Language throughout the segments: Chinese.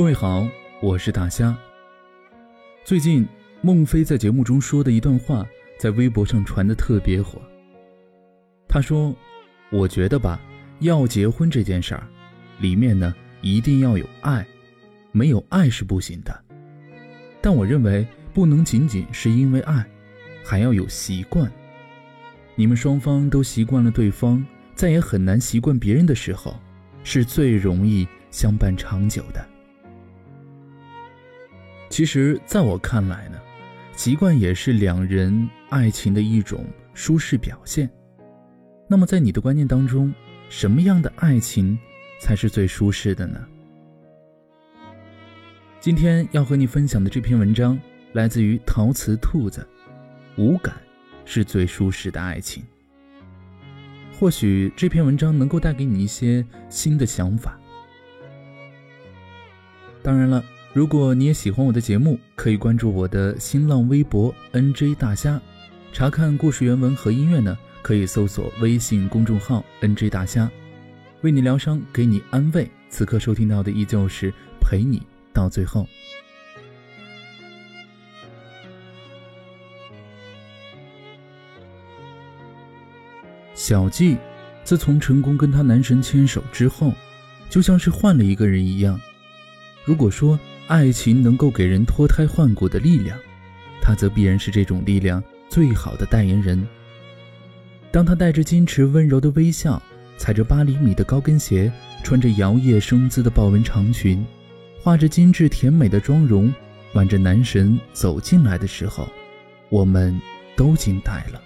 各位好，我是大虾。最近孟非在节目中说的一段话，在微博上传的特别火。他说：“我觉得吧，要结婚这件事儿，里面呢一定要有爱，没有爱是不行的。但我认为不能仅仅是因为爱，还要有习惯。你们双方都习惯了对方，再也很难习惯别人的时候，是最容易相伴长久的。”其实，在我看来呢，习惯也是两人爱情的一种舒适表现。那么，在你的观念当中，什么样的爱情才是最舒适的呢？今天要和你分享的这篇文章来自于陶瓷兔子，无感是最舒适的爱情。或许这篇文章能够带给你一些新的想法。当然了。如果你也喜欢我的节目，可以关注我的新浪微博 “nj 大虾”，查看故事原文和音乐呢，可以搜索微信公众号 “nj 大虾”，为你疗伤，给你安慰。此刻收听到的依旧是陪你到最后。小季自从成功跟他男神牵手之后，就像是换了一个人一样。如果说，爱情能够给人脱胎换骨的力量，他则必然是这种力量最好的代言人。当他带着矜持温柔的微笑，踩着八厘米的高跟鞋，穿着摇曳生姿的豹纹长裙，画着精致甜美的妆容，挽着男神走进来的时候，我们都惊呆了。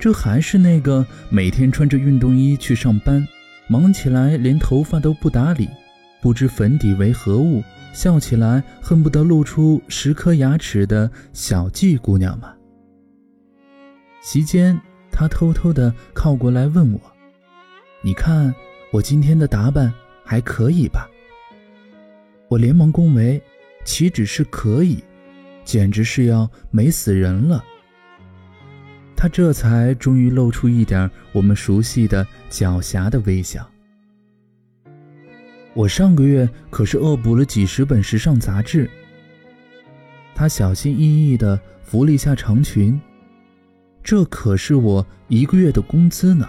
这还是那个每天穿着运动衣去上班，忙起来连头发都不打理，不知粉底为何物。笑起来恨不得露出十颗牙齿的小季姑娘吗？席间，她偷偷的靠过来问我：“你看我今天的打扮还可以吧？”我连忙恭维：“岂止是可以，简直是要美死人了。”她这才终于露出一点我们熟悉的狡黠的微笑。我上个月可是恶补了几十本时尚杂志。他小心翼翼地扶了一下长裙，这可是我一个月的工资呢。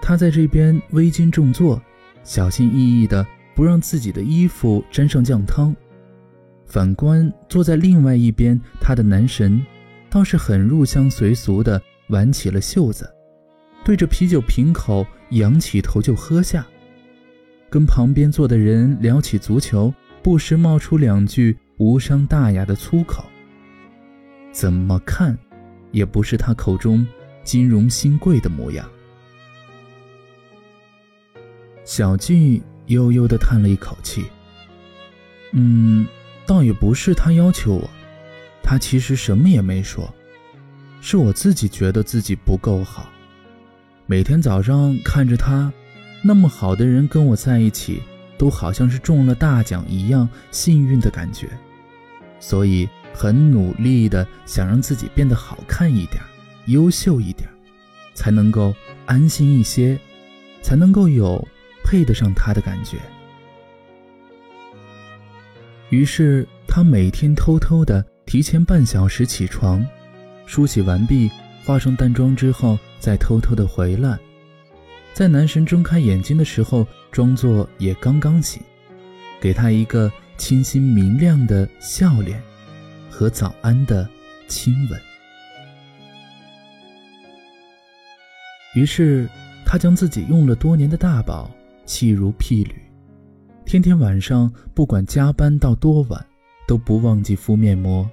他在这边微襟正坐，小心翼翼地不让自己的衣服沾上酱汤。反观坐在另外一边，他的男神倒是很入乡随俗地挽起了袖子。对着啤酒瓶口仰起头就喝下，跟旁边坐的人聊起足球，不时冒出两句无伤大雅的粗口。怎么看，也不是他口中金融新贵的模样。小季悠悠地叹了一口气：“嗯，倒也不是他要求我，他其实什么也没说，是我自己觉得自己不够好。”每天早上看着他，那么好的人跟我在一起，都好像是中了大奖一样幸运的感觉，所以很努力的想让自己变得好看一点，优秀一点，才能够安心一些，才能够有配得上他的感觉。于是他每天偷偷的提前半小时起床，梳洗完毕。化上淡妆之后，再偷偷的回来，在男神睁开眼睛的时候，装作也刚刚醒，给他一个清新明亮的笑脸和早安的亲吻。于是，他将自己用了多年的大宝弃如敝履，天天晚上不管加班到多晚，都不忘记敷面膜，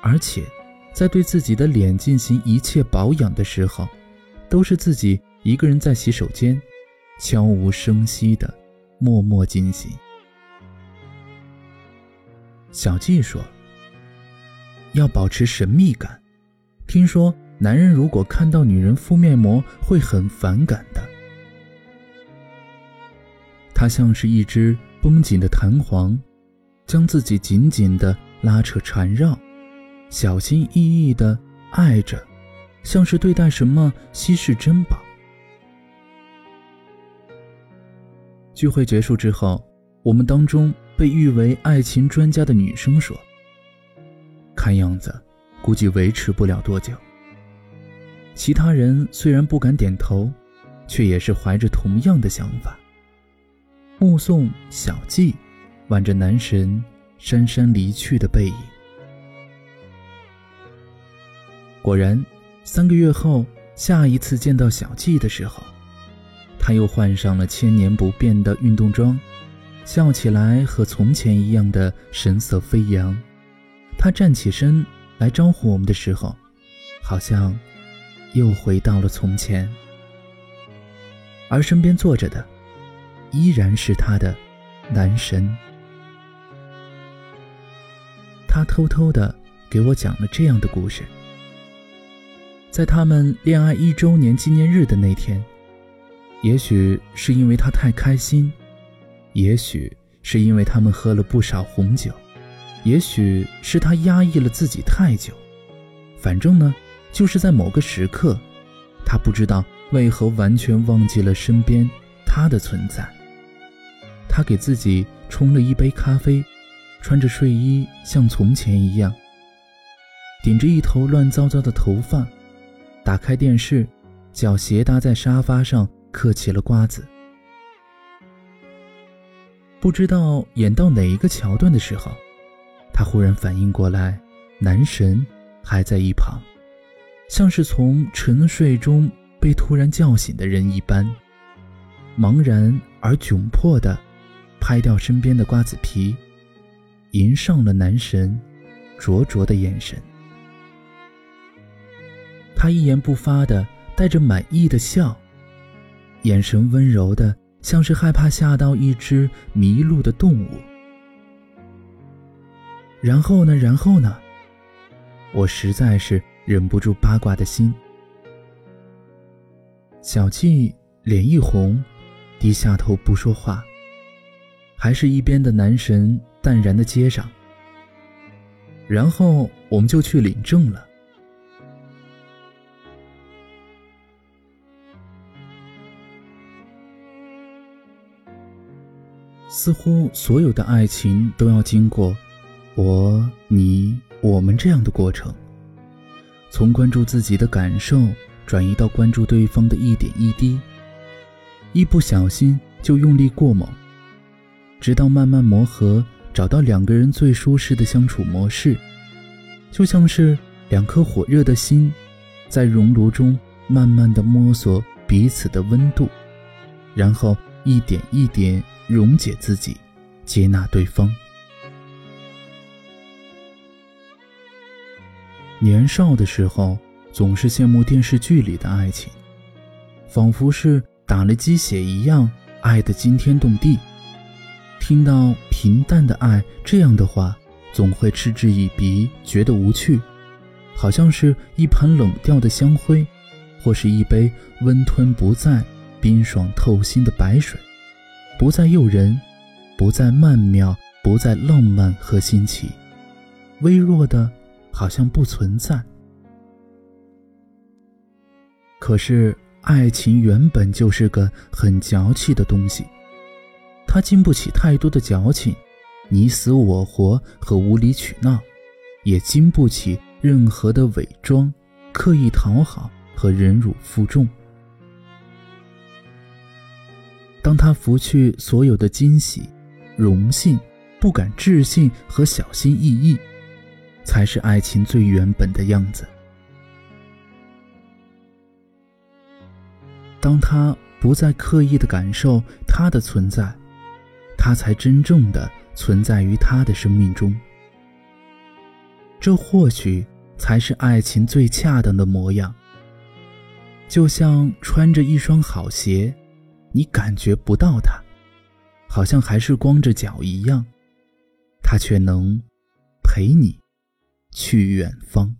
而且。在对自己的脸进行一切保养的时候，都是自己一个人在洗手间，悄无声息的默默进行。小季说：“要保持神秘感，听说男人如果看到女人敷面膜会很反感的。”他像是一只绷紧的弹簧，将自己紧紧的拉扯缠绕。小心翼翼的爱着，像是对待什么稀世珍宝。聚会结束之后，我们当中被誉为爱情专家的女生说：“看样子，估计维持不了多久。”其他人虽然不敢点头，却也是怀着同样的想法，目送小季挽着男神姗姗离去的背影。果然，三个月后，下一次见到小季的时候，他又换上了千年不变的运动装，笑起来和从前一样的神色飞扬。他站起身来招呼我们的时候，好像又回到了从前，而身边坐着的，依然是他的男神。他偷偷的给我讲了这样的故事。在他们恋爱一周年纪念日的那天，也许是因为他太开心，也许是因为他们喝了不少红酒，也许是他压抑了自己太久，反正呢，就是在某个时刻，他不知道为何完全忘记了身边他的存在。他给自己冲了一杯咖啡，穿着睡衣，像从前一样，顶着一头乱糟糟的头发。打开电视，脚斜搭在沙发上嗑起了瓜子。不知道演到哪一个桥段的时候，他忽然反应过来，男神还在一旁，像是从沉睡中被突然叫醒的人一般，茫然而窘迫地拍掉身边的瓜子皮，迎上了男神灼灼的眼神。他一言不发的带着满意的笑，眼神温柔的，像是害怕吓到一只迷路的动物。然后呢？然后呢？我实在是忍不住八卦的心。小季脸一红，低下头不说话，还是一边的男神淡然的接上。然后我们就去领证了。似乎所有的爱情都要经过我、你、我们这样的过程，从关注自己的感受转移到关注对方的一点一滴，一不小心就用力过猛，直到慢慢磨合，找到两个人最舒适的相处模式，就像是两颗火热的心，在熔炉中慢慢的摸索彼此的温度，然后一点一点。溶解自己，接纳对方。年少的时候，总是羡慕电视剧里的爱情，仿佛是打了鸡血一样，爱得惊天动地。听到平淡的爱这样的话，总会嗤之以鼻，觉得无趣，好像是一盘冷掉的香灰，或是一杯温吞不在、冰爽透心的白水。不再诱人，不再曼妙，不再浪漫和新奇，微弱的，好像不存在。可是，爱情原本就是个很矫气的东西，它经不起太多的矫情，你死我活和无理取闹，也经不起任何的伪装、刻意讨好和忍辱负重。当他拂去所有的惊喜、荣幸、不敢置信和小心翼翼，才是爱情最原本的样子。当他不再刻意的感受他的存在，他才真正的存在于他的生命中。这或许才是爱情最恰当的模样。就像穿着一双好鞋。你感觉不到它，好像还是光着脚一样，它却能陪你去远方。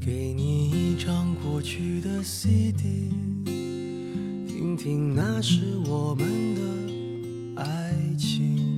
给你一张过去的 CD，听听那时我们的爱情。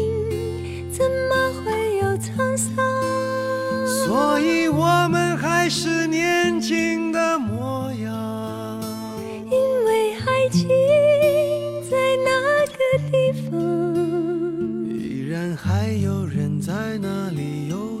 还有人在那里游